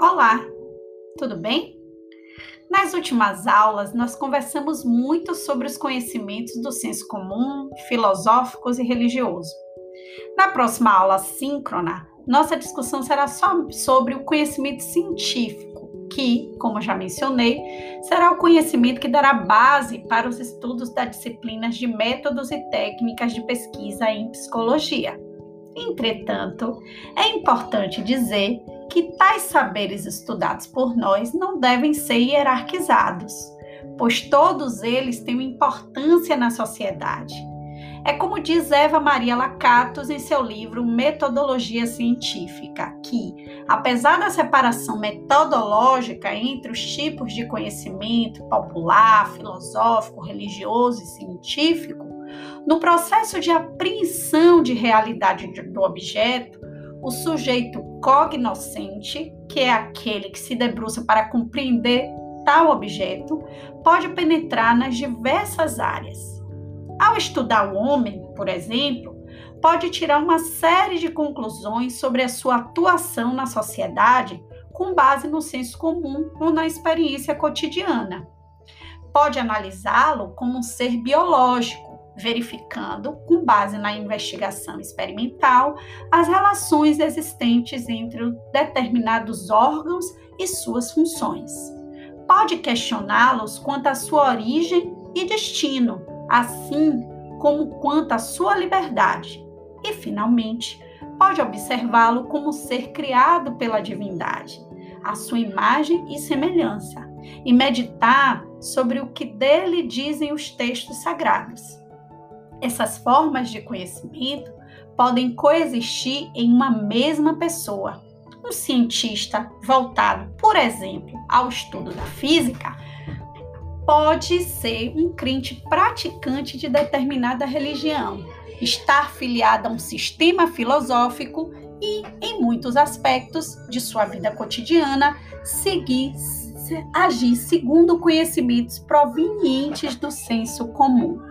Olá, tudo bem? Nas últimas aulas, nós conversamos muito sobre os conhecimentos do senso comum, filosóficos e religioso. Na próxima aula síncrona, nossa discussão será só sobre o conhecimento científico, que, como já mencionei, será o conhecimento que dará base para os estudos das disciplinas de métodos e técnicas de pesquisa em psicologia. Entretanto, é importante dizer que tais saberes estudados por nós não devem ser hierarquizados, pois todos eles têm importância na sociedade. É como diz Eva Maria Lacatos em seu livro Metodologia Científica, que, apesar da separação metodológica entre os tipos de conhecimento popular, filosófico, religioso e científico, no processo de apreensão de realidade do objeto, o sujeito cognoscente, que é aquele que se debruça para compreender tal objeto, pode penetrar nas diversas áreas. Ao estudar o homem, por exemplo, pode tirar uma série de conclusões sobre a sua atuação na sociedade com base no senso comum ou na experiência cotidiana. Pode analisá-lo como um ser biológico, verificando, com base na investigação experimental, as relações existentes entre determinados órgãos e suas funções. Pode questioná-los quanto à sua origem e destino, assim como quanto à sua liberdade. E, finalmente, pode observá-lo como ser criado pela divindade, a sua imagem e semelhança, e meditar sobre o que dele dizem os textos sagrados. Essas formas de conhecimento podem coexistir em uma mesma pessoa. Um cientista voltado, por exemplo, ao estudo da física, pode ser um crente praticante de determinada religião, estar filiado a um sistema filosófico e, em muitos aspectos de sua vida cotidiana, seguir agir segundo conhecimentos provenientes do senso comum.